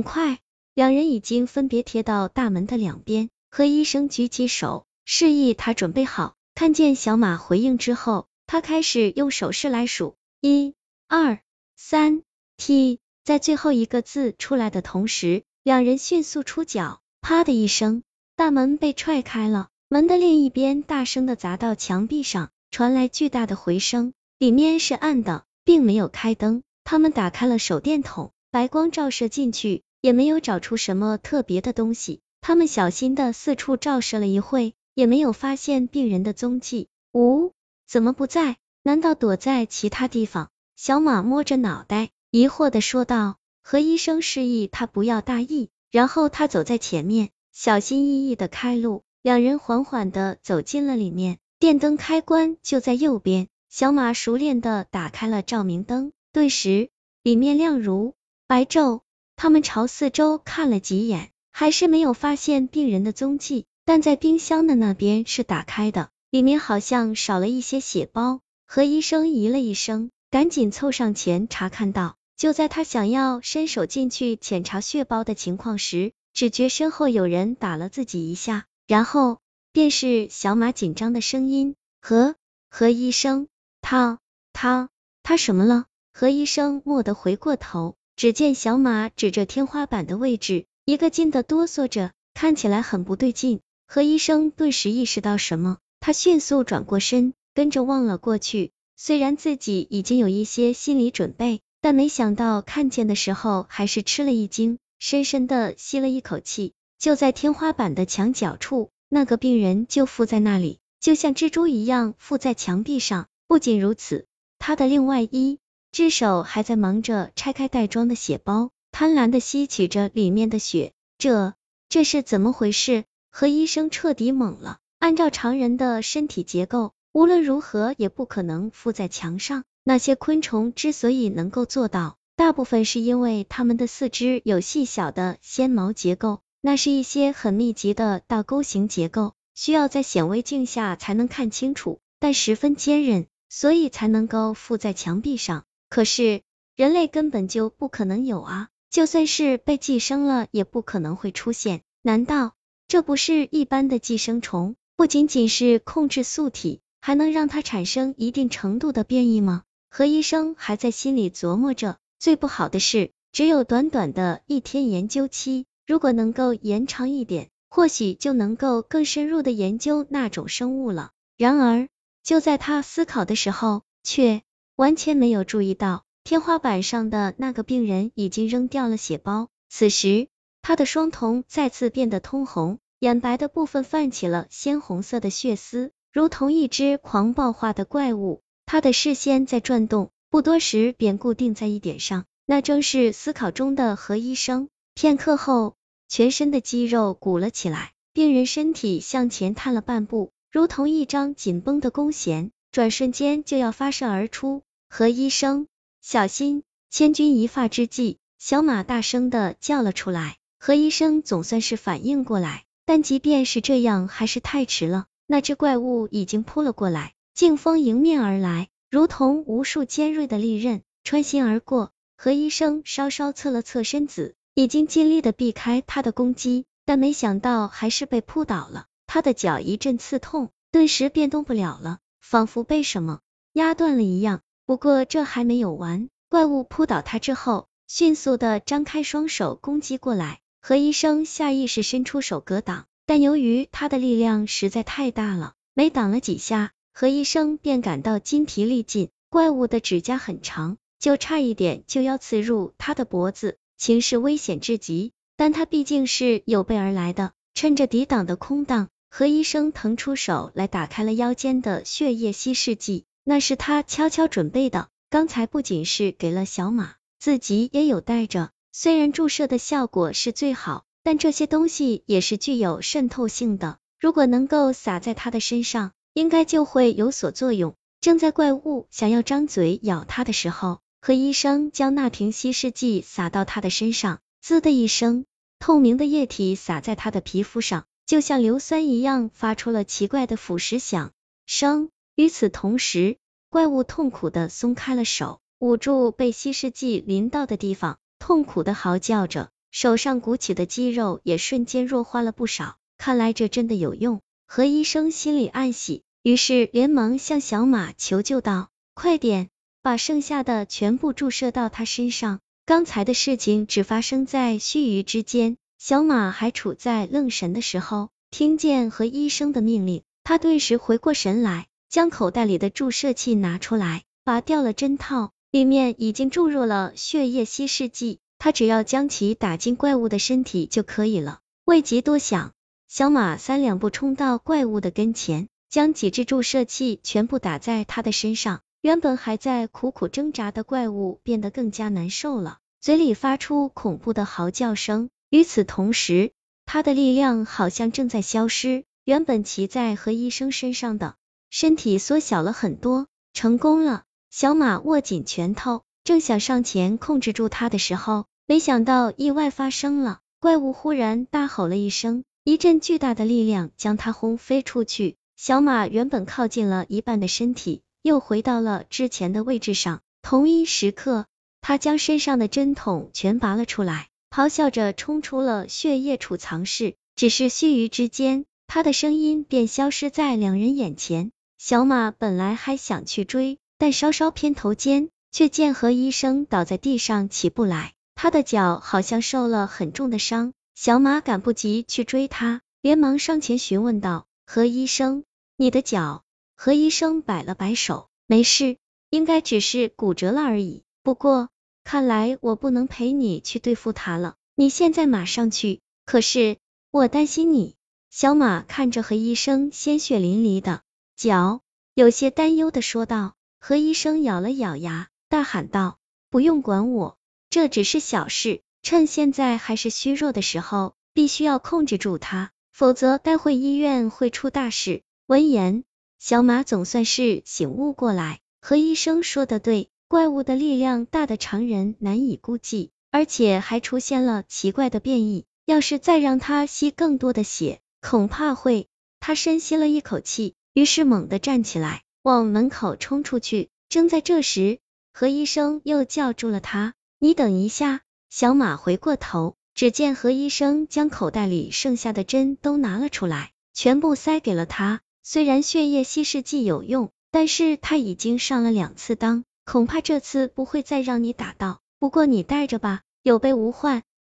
很快，两人已经分别贴到大门的两边。何医生举起手，示意他准备好。看见小马回应之后，他开始用手势来数：一、二、三。T 在最后一个字出来的同时，两人迅速出脚，啪的一声，大门被踹开了。门的另一边大声的砸到墙壁上，传来巨大的回声。里面是暗的，并没有开灯。他们打开了手电筒，白光照射进去，也没有找出什么特别的东西。他们小心的四处照射了一会，也没有发现病人的踪迹。呜，怎么不在？难道躲在其他地方？小马摸着脑袋。疑惑的说道，何医生示意他不要大意，然后他走在前面，小心翼翼的开路，两人缓缓的走进了里面，电灯开关就在右边，小马熟练的打开了照明灯，顿时里面亮如白昼，他们朝四周看了几眼，还是没有发现病人的踪迹，但在冰箱的那边是打开的，里面好像少了一些血包，何医生咦了一声，赶紧凑上前查看道。就在他想要伸手进去检查血包的情况时，只觉身后有人打了自己一下，然后便是小马紧张的声音：“何何医生，他他他什么了？”何医生蓦地回过头，只见小马指着天花板的位置，一个劲的哆嗦着，看起来很不对劲。何医生顿时意识到什么，他迅速转过身，跟着望了过去。虽然自己已经有一些心理准备。但没想到看见的时候，还是吃了一惊，深深的吸了一口气。就在天花板的墙角处，那个病人就附在那里，就像蜘蛛一样附在墙壁上。不仅如此，他的另外一只手还在忙着拆开袋装的血包，贪婪的吸取着里面的血。这这是怎么回事？何医生彻底懵了。按照常人的身体结构，无论如何也不可能附在墙上。那些昆虫之所以能够做到，大部分是因为它们的四肢有细小的纤毛结构，那是一些很密集的倒钩形结构，需要在显微镜下才能看清楚，但十分坚韧，所以才能够附在墙壁上。可是人类根本就不可能有啊，就算是被寄生了，也不可能会出现。难道这不是一般的寄生虫？不仅仅是控制素体，还能让它产生一定程度的变异吗？何医生还在心里琢磨着，最不好的是，只有短短的一天研究期，如果能够延长一点，或许就能够更深入的研究那种生物了。然而，就在他思考的时候，却完全没有注意到天花板上的那个病人已经扔掉了血包。此时，他的双瞳再次变得通红，眼白的部分泛起了鲜红色的血丝，如同一只狂暴化的怪物。他的视线在转动，不多时便固定在一点上，那正是思考中的何医生。片刻后，全身的肌肉鼓了起来，病人身体向前探了半步，如同一张紧绷的弓弦，转瞬间就要发射而出。何医生，小心！千钧一发之际，小马大声的叫了出来。何医生总算是反应过来，但即便是这样，还是太迟了。那只怪物已经扑了过来。劲风迎面而来，如同无数尖锐的利刃穿心而过。何医生稍稍侧了侧身子，已经尽力的避开他的攻击，但没想到还是被扑倒了。他的脚一阵刺痛，顿时变动不了了，仿佛被什么压断了一样。不过这还没有完，怪物扑倒他之后，迅速的张开双手攻击过来。何医生下意识伸出手格挡，但由于他的力量实在太大了，没挡了几下。何医生便感到筋疲力尽，怪物的指甲很长，就差一点就要刺入他的脖子，情势危险至极。但他毕竟是有备而来的，趁着抵挡的空档，何医生腾出手来打开了腰间的血液稀释剂，那是他悄悄准备的。刚才不仅是给了小马，自己也有带着。虽然注射的效果是最好，但这些东西也是具有渗透性的，如果能够洒在他的身上。应该就会有所作用。正在怪物想要张嘴咬他的时候，何医生将那瓶稀释剂洒到他的身上，滋的一声，透明的液体洒在他的皮肤上，就像硫酸一样，发出了奇怪的腐蚀响声。与此同时，怪物痛苦的松开了手，捂住被稀释剂淋到的地方，痛苦的嚎叫着。手上鼓起的肌肉也瞬间弱化了不少。看来这真的有用，何医生心里暗喜，于是连忙向小马求救道：“快点，把剩下的全部注射到他身上。”刚才的事情只发生在须臾之间，小马还处在愣神的时候，听见何医生的命令，他顿时回过神来，将口袋里的注射器拿出来，拔掉了针套，里面已经注入了血液稀释剂，他只要将其打进怪物的身体就可以了。未及多想。小马三两步冲到怪物的跟前，将几支注射器全部打在他的身上。原本还在苦苦挣扎的怪物变得更加难受了，嘴里发出恐怖的嚎叫声。与此同时，他的力量好像正在消失，原本骑在何医生身上的身体缩小了很多。成功了！小马握紧拳头，正想上前控制住他的时候，没想到意外发生了，怪物忽然大吼了一声。一阵巨大的力量将他轰飞出去，小马原本靠近了一半的身体又回到了之前的位置上。同一时刻，他将身上的针筒全拔了出来，咆哮着冲出了血液储藏室。只是须臾之间，他的声音便消失在两人眼前。小马本来还想去追，但稍稍偏头间，却见何医生倒在地上起不来，他的脚好像受了很重的伤。小马赶不及去追他，连忙上前询问道：“何医生，你的脚？”何医生摆了摆手：“没事，应该只是骨折了而已。不过，看来我不能陪你去对付他了。你现在马上去。可是，我担心你。”小马看着何医生鲜血淋漓的脚，有些担忧的说道。何医生咬了咬牙，大喊道：“不用管我，这只是小事。”趁现在还是虚弱的时候，必须要控制住他，否则待会医院会出大事。闻言，小马总算是醒悟过来，何医生说的对，怪物的力量大的常人难以估计，而且还出现了奇怪的变异，要是再让他吸更多的血，恐怕会……他深吸了一口气，于是猛地站起来，往门口冲出去。正在这时，何医生又叫住了他：“你等一下。”小马回过头，只见何医生将口袋里剩下的针都拿了出来，全部塞给了他。虽然血液稀释剂有用，但是他已经上了两次当，恐怕这次不会再让你打到。不过你带着吧，有备无患。